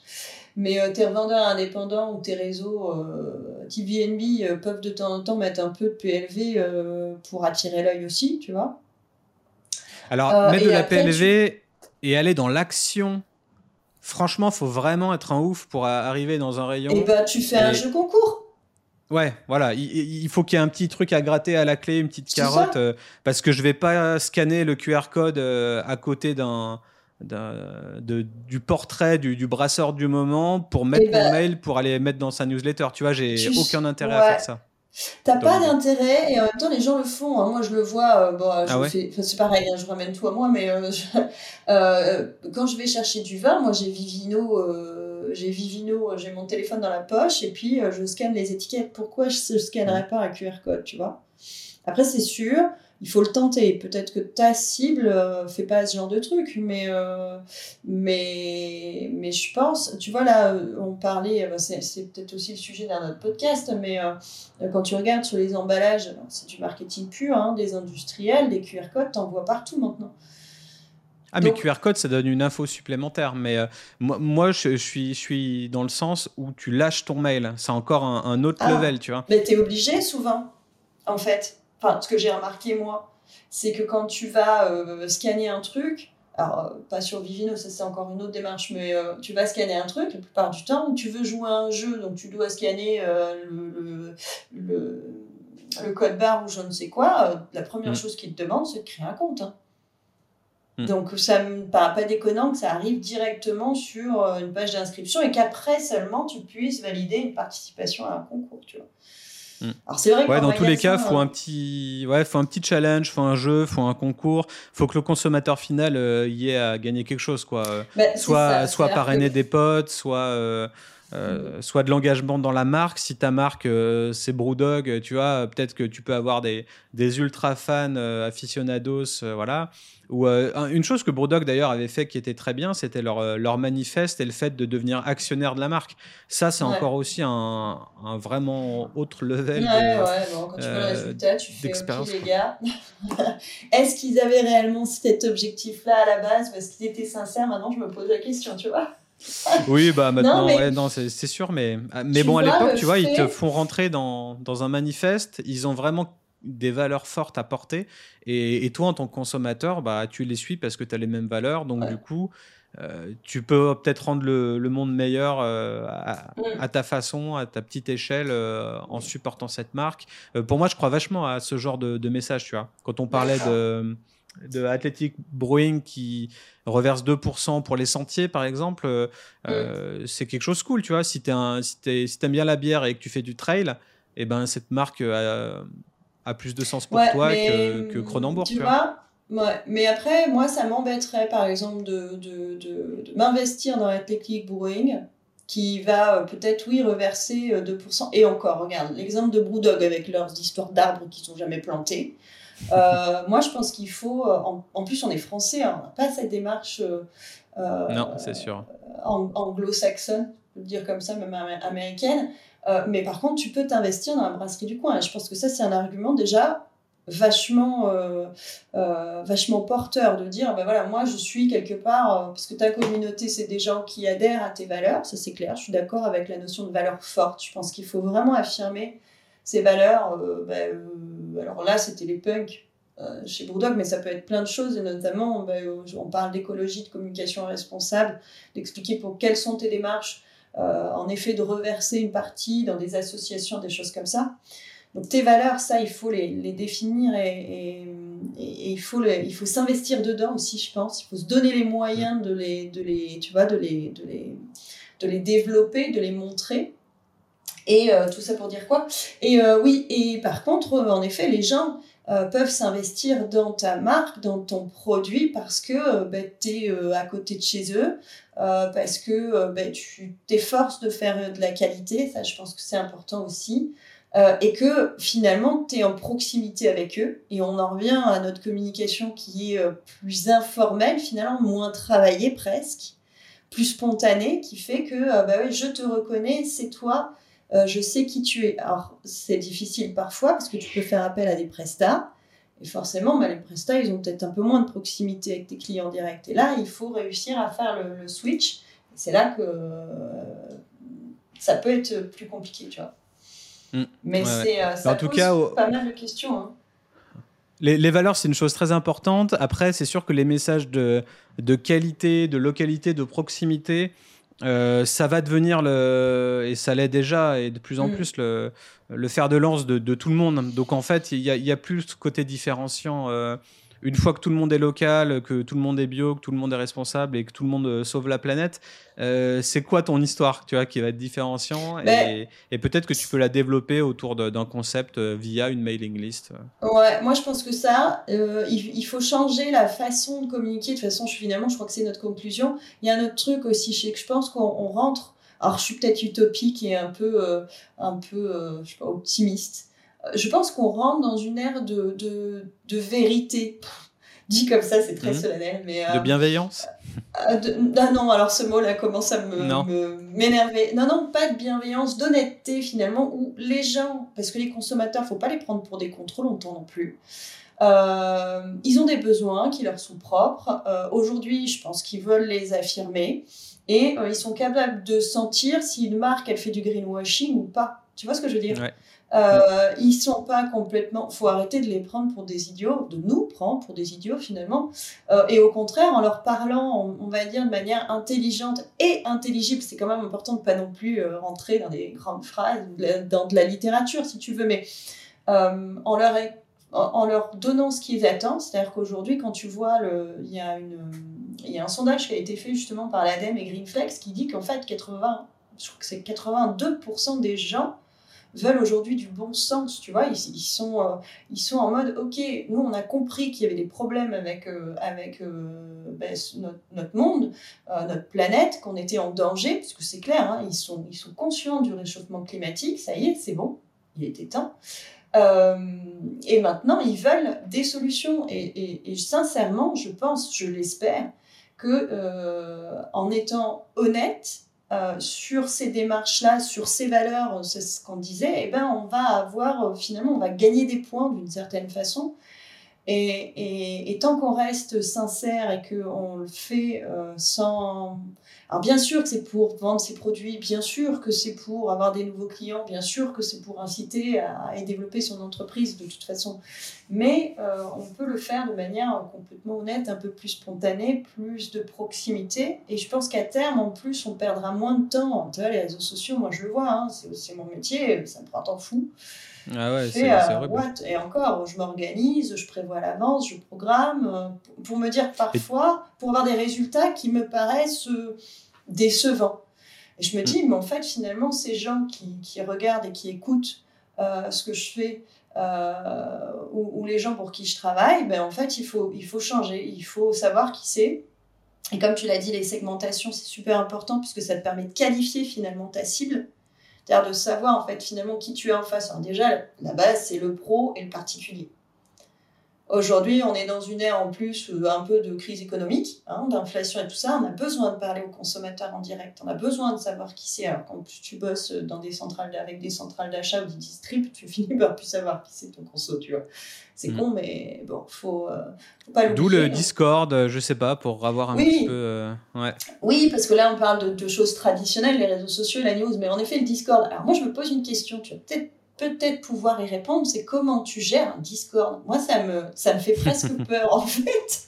Mais euh, tes revendeurs indépendants ou tes réseaux euh, type VNB peuvent de temps en temps mettre un peu de PLV pour attirer l'œil aussi, tu vois. Alors, mettre de la PLV et aller dans l'action franchement, faut vraiment être un ouf pour arriver dans un rayon. Et bah, tu fais un jeu concours. Ouais, voilà, il, faut qu'il y ait un petit truc à gratter à la clé, une petite carotte, euh, parce que je vais pas scanner le QR code euh, à côté d'un du portrait du, brasseur du moment pour mettre mon bah mail pour aller mettre dans sa newsletter. Tu vois, j'ai aucun intérêt à faire ça. T'as pas d'intérêt et en même temps les gens le font. Hein. Moi je le vois, euh, bon, ah fais, c'est pareil, hein, je ramène tout à moi, mais quand je vais chercher du vin, moi j'ai Vivino, j'ai Vivino, j'ai mon téléphone dans la poche et puis je scanne les étiquettes. Pourquoi je ne scannerais pas un QR code, tu vois? Après c'est sûr, il faut le tenter. Peut-être que ta cible euh, fait pas ce genre de truc, mais, euh, mais, mais je pense, tu vois, là, euh, on parlait, c'est peut-être aussi le sujet d'un autre podcast, mais quand tu regardes sur les emballages, c'est du marketing pur, hein, des industriels, des QR codes, t'en vois partout maintenant. Ah, mais QR code, ça donne une info supplémentaire. Mais moi, je, suis, je suis dans le sens où tu lâches ton mail. C'est encore un, autre ah. level, tu vois. Mais tu es obligé souvent, en fait enfin, ce que j'ai remarqué moi, c'est que quand tu vas euh, scanner un truc, alors euh, pas sur Vivino, ça c'est encore une autre démarche, mais euh, tu vas scanner un truc la plupart du temps, tu veux jouer à un jeu, donc tu dois scanner le, le, code barre ou je ne sais quoi, la première mm. chose qu'il te demande, c'est de créer un compte. Hein. Mm. Donc ça me paraît pas déconnant que ça arrive directement sur une page d'inscription et qu'après seulement tu puisses valider une participation à un concours, tu vois. Mm. Alors c'est vrai. Ouais, dans tous les cas, faut un petit, ouais, faut un petit challenge, faut un jeu, faut un concours, faut que le consommateur final euh, y ait à gagner quelque chose, quoi. Bah, soit, soit parrainer des potes, soit, euh, euh, soit de l'engagement dans la marque. Si ta marque euh, c'est Brewdog, tu vois, peut-être que tu peux avoir des, des ultra fans aficionados, voilà. Ou une chose que Brewdog d'ailleurs avait fait qui était très bien, c'était leur, leur manifeste et le fait de devenir actionnaire de la marque. Ça, c'est encore aussi un, un, vraiment autre level. Ouais, ouais, bon, quand tu vois le résultat, tu fais OK, les gars. Est-ce qu'ils avaient réellement cet objectif-là à la base? Parce qu'ils étaient sincères, maintenant je me pose la question, tu vois. Oui, bah maintenant, non, c'est sûr, mais, mais bon, à l'époque, tu vois, ils te font rentrer dans, dans, un manifeste, ils ont vraiment des valeurs fortes à porter, et, et, toi, en tant que consommateur, bah, tu les suis parce que tu as les mêmes valeurs, donc du coup, euh, tu peux peut-être rendre le, le, monde meilleur euh, mm. à, ta façon, à ta petite échelle, euh, en supportant cette marque. pour moi, je crois vachement à ce genre de, de message, tu vois. Quand on parlait de de Athletic Brewing qui reverse 2% pour les sentiers, par exemple, euh, euh, c'est quelque chose de cool, tu vois. Si tu si si aimes bien la bière et que tu fais du trail, et eh ben, cette marque a, a plus de sens pour toi que, que Cronenbourg. Tu, vois, Ouais. Mais après, moi, ça m'embêterait, par exemple, de, de, de, m'investir dans Athletic Brewing qui va euh, peut-être, oui, reverser 2%. Et encore, regarde, l'exemple de Brewdog avec leurs histoires d'arbres qui sont jamais plantés. Euh, moi, je pense qu'il faut. Euh, en, plus, on est français, hein, on n'a pas cette démarche. Euh, non, c'est sûr. anglo-saxonne, je veux dire comme ça, même américaine. mais par contre, tu peux t'investir dans la brasserie du coin. Et je pense que ça, c'est un argument déjà vachement, vachement porteur de dire ben voilà, moi, je suis quelque part, parce que ta communauté, c'est des gens qui adhèrent à tes valeurs, ça c'est clair. Je suis d'accord avec la notion de valeur forte. Je pense qu'il faut vraiment affirmer ces valeurs. Ben, alors là, c'était les punks euh, chez Brewdog, mais ça peut être plein de choses, et notamment, bah, on parle d'écologie, de communication responsable, d'expliquer pour quelles sont tes démarches, euh, en effet, de reverser une partie dans des associations, des choses comme ça. Donc tes valeurs, ça, il faut les, définir et, et, il faut, il faut s'investir dedans aussi, je pense. Il faut se donner les moyens de les, de les, tu vois, de les, de les, de les développer, de les montrer. Et euh, tout ça pour dire quoi? Et euh, oui, et par contre, euh, en effet, les gens peuvent s'investir dans ta marque, dans ton produit, parce que bah, tu es à côté de chez eux, parce que bah, tu t'efforces de faire de la qualité, ça je pense que c'est important aussi. et que finalement, tu es en proximité avec eux. Et on en revient à notre communication qui est plus informelle, finalement, moins travaillée presque, plus spontanée, qui fait que bah oui, je te reconnais, c'est toi, euh, je sais qui tu es. Alors, c'est difficile parfois parce que tu peux faire appel à des prestats. Et forcément, bah, les prestats, ils ont peut-être un peu moins de proximité avec tes clients directs. Et là, il faut réussir à faire le, switch. C'est là que euh, ça peut être plus compliqué, tu vois. Mm. Mais c'est euh, ça en tout cas, pas mal de questions. Hein. Les, les, valeurs, c'est une chose très importante. Après, c'est sûr que les messages de, de qualité, de localité, de proximité, euh, ça va devenir le et ça l'est déjà et de plus en mm. plus le, le fer de lance de, de, tout le monde. Donc en fait, il y a, y a, plus ce côté différenciant. Euh, une fois que tout le monde est local, que tout le monde est bio, que tout le monde est responsable et que tout le monde euh, sauve la planète, euh, c'est quoi ton histoire, tu vois, qui va être différenciant et, et peut-être que tu peux la développer autour d'un concept euh, via une mailing list. Ouais, moi je pense que ça, il, faut changer la façon de communiquer. De toute façon, je, finalement, je crois que c'est notre conclusion. Il y a un autre truc aussi, je, je pense qu'on rentre. Alors, je suis peut-être utopique et un peu, un peu, je sais pas, optimiste je pense qu'on rentre dans une ère de, de, de vérité. Dit comme ça, c'est très mhm. solennel. Mais, de euh, bienveillance euh, ah non, alors ce mot-là commence à me, m'énerver. Non. non, pas de bienveillance, d'honnêteté finalement, où les gens, parce que les consommateurs, faut pas les prendre pour des contrôles longtemps non plus. Euh, ils ont des besoins qui leur sont propres. Aujourd'hui, je pense qu'ils veulent les affirmer et ils sont capables de sentir si une marque elle fait du greenwashing ou pas. Tu vois ce que je veux dire? Euh, ils sont pas complètement. faut arrêter de les prendre pour des idiots, de nous prendre pour des idiots finalement. Euh, et au contraire, en leur parlant, on, va dire de manière intelligente et intelligible, c'est quand même important de pas non plus euh, rentrer dans des grandes phrases, dans de la littérature si tu veux, mais euh, en leur en, leur donnant ce qu'ils attendent, c'est-à-dire qu'aujourd'hui, quand tu vois, il y, a une, il y a un sondage qui a été fait justement par l'ADEME et Greenflex qui dit qu'en fait, 80, je crois que c'est 82% des gens veulent aujourd'hui du bon sens, tu vois. Ils, sont, euh, ils sont en mode, ok, nous on a compris qu'il y avait des problèmes avec, euh, avec ben, notre, monde, notre planète, qu'on était en danger, parce que c'est clair, hein, ils, sont, ils sont conscients du réchauffement climatique, ça y est, c'est bon, il était temps. et maintenant, ils veulent des solutions. Et, et sincèrement, je pense, je l'espère, que en étant honnête, euh, sur ces démarches-là, sur ces valeurs, c'est ce qu'on disait, eh ben, on va avoir, euh, finalement, on va gagner des points d'une certaine façon. Et, et, tant qu'on reste sincère et qu'on le fait euh, sans, alors bien sûr que c'est pour vendre ses produits, bien sûr que c'est pour avoir des nouveaux clients, bien sûr que c'est pour inciter à, développer son entreprise de toute façon. Mais euh, on peut le faire de manière complètement honnête, un peu plus spontanée, plus de proximité. Et je pense qu'à terme, en plus, on perdra moins de temps. Tu vois, les réseaux sociaux, moi je le vois, hein, c'est mon métier, ça me prend un temps fou. Ah ouais, c'est euh, vrai. Et encore, je m'organise, je prévois à l'avance, je programme, euh, pour me dire parfois, pour avoir des résultats qui me paraissent euh, décevants. Et je me dis, mm. mais en fait, finalement, ces gens qui, qui regardent et qui écoutent ce que je fais, ou, ou, les gens pour qui je travaille, ben, en fait, il faut, il faut changer, il faut savoir qui c'est. Et comme tu l'as dit, les segmentations, c'est super important puisque ça te permet de qualifier finalement ta cible c'est-à-dire de savoir en fait finalement qui tu es en face. Alors déjà, la base, c'est le pro et le particulier. Aujourd'hui, on est dans une ère en plus euh, un peu de crise économique, hein, d'inflation et tout ça. On a besoin de parler aux consommateurs en direct. On a besoin de savoir qui c'est. Alors quand tu bosses dans des centrales avec des centrales d'achat ou des distribs, tu finis par plus savoir qui c'est ton conso, tu vois. C'est mm. con, mais bon, faut, euh, faut pas D'où le Discord, euh, je sais pas, pour avoir un petit peu. ouais. Oui, parce que là, on parle de, de, choses traditionnelles, les réseaux sociaux, la news, mais en effet, le Discord. Alors moi, je me pose une question. Tu vas peut-être peut-être pouvoir y répondre, c'est comment tu gères un Discord. Moi, ça me, ça me fait presque peur, en fait.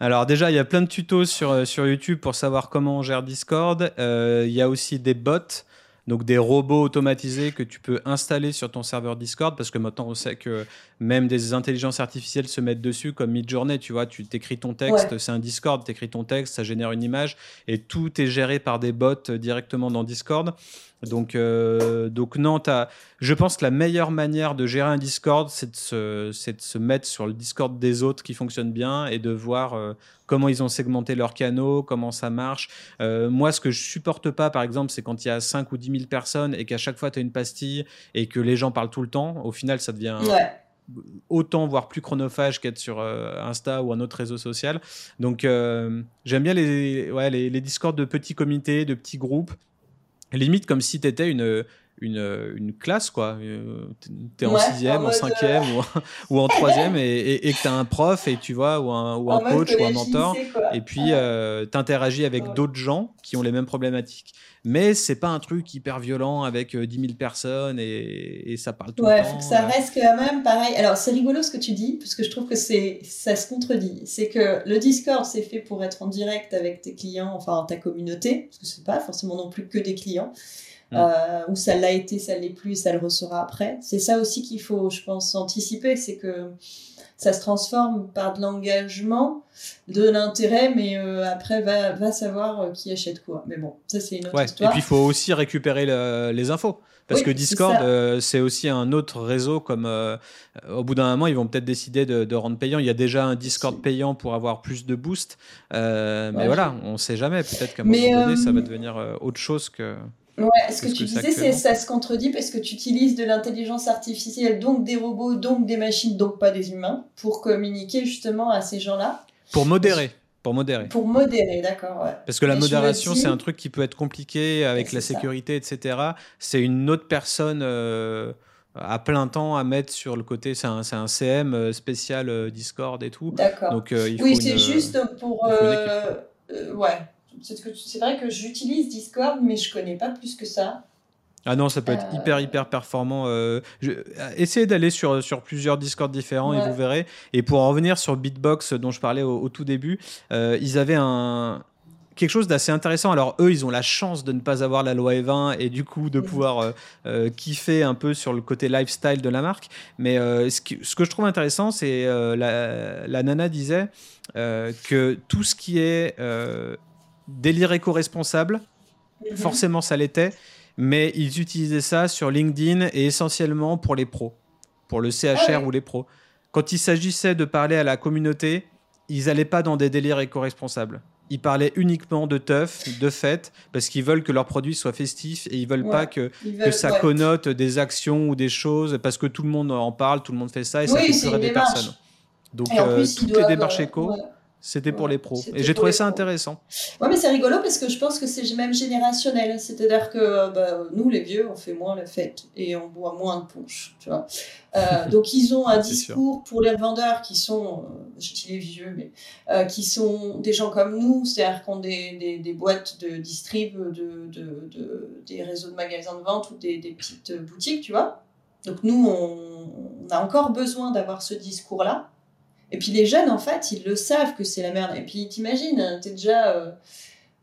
Alors déjà, il y a plein de tutos sur, euh, sur YouTube pour savoir comment on gère Discord. Euh, il y a aussi des bots donc des robots automatisés que tu peux installer sur ton serveur Discord, parce que maintenant on sait que même des intelligences artificielles se mettent dessus, comme Midjourney, tu vois, tu t'écris ton texte, c'est un Discord, tu écris ton texte, ça génère une image, et tout est géré par des bots directement dans Discord. Donc, euh, donc non, as, je pense que la meilleure manière de gérer un Discord, c'est de, se, de se mettre sur le Discord des autres qui fonctionne bien et de voir euh, comment ils ont segmenté leurs canaux, comment ça marche. Euh, moi, ce que je supporte pas, par exemple, c'est quand il y a 5 ou 10 000 personnes et qu'à chaque fois, tu as une pastille et que les gens parlent tout le temps. Au final, ça devient... autant voire plus chronophage qu'être sur Insta ou un autre réseau social. Donc j'aime bien les, ouais, les, les Discords de petits comités, de petits groupes limite comme si tu étais une, une, une, classe, quoi. Euh, tu es en sixième, en, cinquième ou, ou, en troisième et, et, que tu as un prof et tu vois, ou un, ou un coach ou un mentor. et puis euh, tu interagis avec d'autres gens qui ont les mêmes problématiques. Mais c'est pas un truc hyper violent avec 10 euh, 000 personnes et, et ça parle tout ouais, le temps. Faut que ça reste quand même pareil. Alors c'est rigolo ce que tu dis, parce que je trouve que c'est ça se contredit. C'est que le Discord c'est fait pour être en direct avec tes clients, enfin ta communauté, parce que c'est pas forcément non plus que des clients. Mm. Euh, ou ça l'a été, ça l'est plus, ça le ressera après. C'est ça aussi qu'il faut, je pense, anticiper, c'est que ça se transforme par de l'engagement, de l'intérêt, mais euh, après, va, va savoir euh, qui achète quoi. Mais bon, ça, c'est une autre histoire. Et puis, il faut aussi récupérer les infos. Parce que Discord, c'est aussi un autre réseau. Comme au bout d'un moment, ils vont peut-être décider de, rendre payant. Il y a déjà un Discord payant pour avoir plus de boost. mais voilà, on ne sait jamais. Peut-être qu'à un moment donné, ça va devenir autre chose que. Ouais, ce que, tu disais, c'est ça se contredit parce que tu utilises de l'intelligence artificielle, donc des robots, donc des machines, donc pas des humains, pour communiquer justement à ces gens-là. Pour modérer. Pour modérer. Pour modérer, d'accord. Ouais. Parce que la modération, c'est un truc qui peut être compliqué avec la sécurité, etc. C'est une autre personne euh, à plein temps à mettre sur le côté. C'est un, un, CM euh, spécial euh, Discord et tout. D'accord. Donc, il faut oui, c'est juste pour. ouais c'est vrai que j'utilise Discord, mais je connais pas plus que ça. Ah non, ça peut être hyper, euh. hyper performant. Euh, essayez d'aller sur, sur plusieurs Discord différents et vous verrez. Et pour en revenir sur Bitbox dont je parlais au, tout début, euh, ils avaient un, quelque chose d'assez intéressant. Alors eux, ils ont la chance de ne pas avoir la loi E20 et du coup de pouvoir kiffer un peu sur le côté lifestyle de la marque. Mais ce, ce, que je trouve intéressant, c'est la, la, nana disait que tout ce qui est délire éco-responsable, mhm. forcément ça l'était, mais ils utilisaient ça sur LinkedIn et essentiellement pour les pros, pour le CHR ah ou les pros. Quand il s'agissait de parler à la communauté, ils n'allaient pas dans des délires éco-responsables. Ils parlaient uniquement de teuf, de fêtes, parce qu'ils veulent que leurs produits soient festifs et ils veulent pas que, que ça connote des actions ou des choses, parce que tout le monde en parle, tout le monde fait ça et ça fait des personnes. Donc, euh, toutes les démarches éco, c'était pour les pros. Et j'ai trouvé ça intéressant. Ouais, mais c'est rigolo parce que je pense que c'est même générationnel. C'est-à-dire que bah, nous, les vieux, on fait moins la fête et on boit moins de punch. Tu vois euh, donc, ils ont un discours pour les vendeurs qui sont, euh, je dis les vieux, mais euh, qui sont des gens comme nous, c'est-à-dire qui ont des, des, des, boîtes de distrib, de, de, de, des réseaux de magasins de vente ou des, des petites boutiques, tu vois. Donc, nous, on, on a encore besoin d'avoir ce discours-là et puis les jeunes, en fait, ils le savent que c'est la merde. Et puis t'imagines, t'es déjà, euh,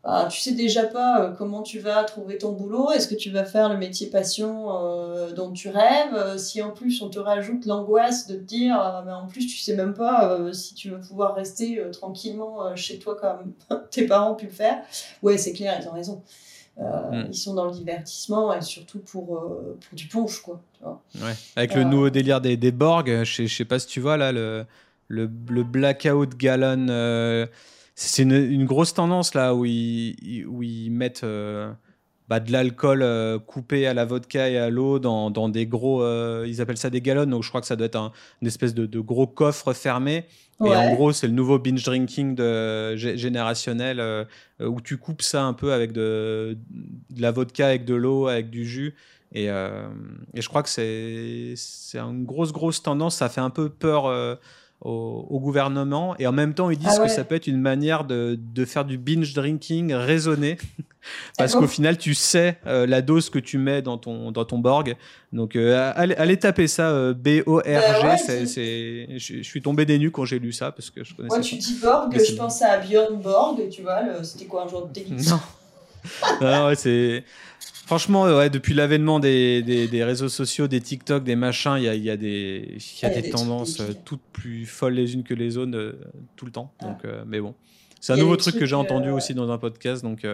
bah, tu sais déjà pas euh, comment tu vas trouver ton boulot. Est-ce que tu vas faire le métier passion euh, dont tu rêves? Si en plus on te rajoute l'angoisse de te dire, mais en plus tu sais même pas si tu vas pouvoir rester tranquillement chez toi comme tes parents ont pu le faire. Ouais, c'est clair, ils ont raison. Mm. Ils sont dans le divertissement et surtout pour, pour du punch, quoi. Tu vois. Ouais. Avec le nouveau délire des, des Borg, je sais pas si tu vois là, le, le, blackout gallon. Euh, c'est une, grosse tendance là où ils, où ils mettent euh, bah, de l'alcool euh, coupé à la vodka et à l'eau dans, dans, des gros. ils appellent ça des gallons, donc je crois que ça doit être un, une espèce de, de, gros coffre fermé. Et en gros, c'est le nouveau binge drinking de, générationnel où tu coupes ça un peu avec de, de la vodka, avec de l'eau, avec du jus. Et, et, je crois que c'est une grosse, grosse tendance. Ça fait un peu peur au, gouvernement. Et en même temps ils disent ah que ça peut être une manière de, de faire du binge drinking raisonné. Parce qu'au final tu sais euh, la dose que tu mets dans ton, dans ton Borg. Donc euh, allez, taper ça euh, B-O-R-G bah je, suis tombé des nues quand j'ai lu ça parce que je connaissais Moi tu dis Borg je pense à Björn Borg tu vois c'était quoi un genre de délice. Non, non ouais, c'est Franchement, ouais, depuis l'avènement des, des, réseaux sociaux, des TikTok, des machins, il y a, y a des, y a des, tendances euh, toutes plus folles les unes que les autres euh, tout le temps. Ah. Donc, euh, mais bon. C'est un nouveau truc que j'ai entendu aussi dans un podcast, donc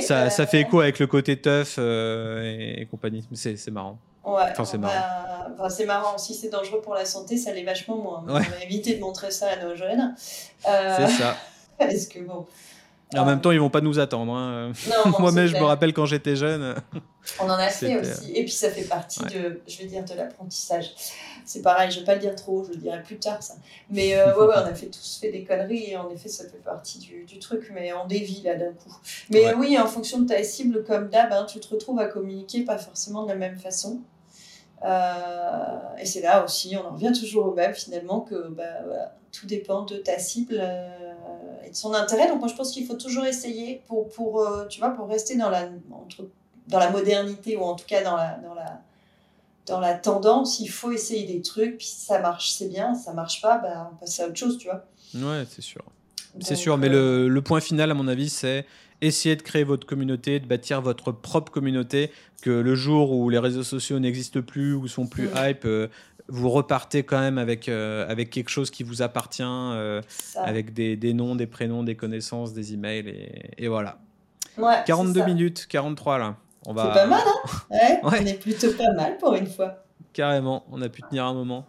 ça, ça, fait écho avec le côté tough et, compagnie. C'est marrant. Ouais, enfin, c'est marrant. Bah, c'est marrant. Si c'est dangereux pour la santé, ça l'est vachement moins. On va éviter de montrer ça à nos jeunes. C'est ça. Parce que bon, en même temps, ils vont pas nous attendre. Hein. Moi-même, je me rappelle quand j'étais jeune. On en a fait aussi. Et puis, ça fait partie de, je vais dire, de l'apprentissage. C'est pareil, je vais pas le dire trop, je le dirai plus tard, ça. Mais euh, ouais, ouais, on a fait, tous fait des conneries et en effet, ça fait partie du, du truc, mais on dévie là d'un coup. Mais oui, en fonction de ta cible, comme d'hab, hein, tu te retrouves à communiquer pas forcément de la même façon. Euh, et c'est là aussi, on en revient toujours au même finalement, que bah, tout dépend de ta cible euh, et de son intérêt. Donc moi je pense qu'il faut toujours essayer pour, pour, euh, tu vois, pour rester dans la, entre, dans la modernité ou en tout cas dans la, dans la, dans la tendance, il faut essayer des trucs, puis si ça marche, c'est bien, si ça marche pas, bah, on passe à autre chose, tu vois. Ouais, c'est sûr. C'est sûr, mais le, le, point final, à mon avis, c'est essayez de créer votre communauté, de bâtir votre propre communauté, que le jour où les réseaux sociaux n'existent plus ou sont plus mm. hype, euh, vous repartez quand même avec, euh, avec quelque chose qui vous appartient, euh, avec des, des, noms, des prénoms, des connaissances, des emails, et, et voilà. 42 minutes, 43 là. On va... C'est pas mal, hein ouais, On est plutôt pas mal pour une fois. Carrément, on a pu tenir un moment.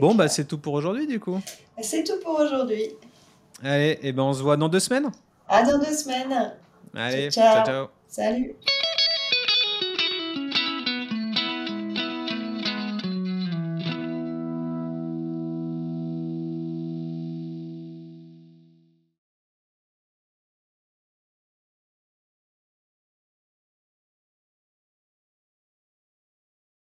Bon, bah c'est tout pour aujourd'hui du coup. C'est tout pour aujourd'hui. Allez, et ben on se voit dans deux semaines. À dans deux semaines. Allez, ciao. ciao. Salut.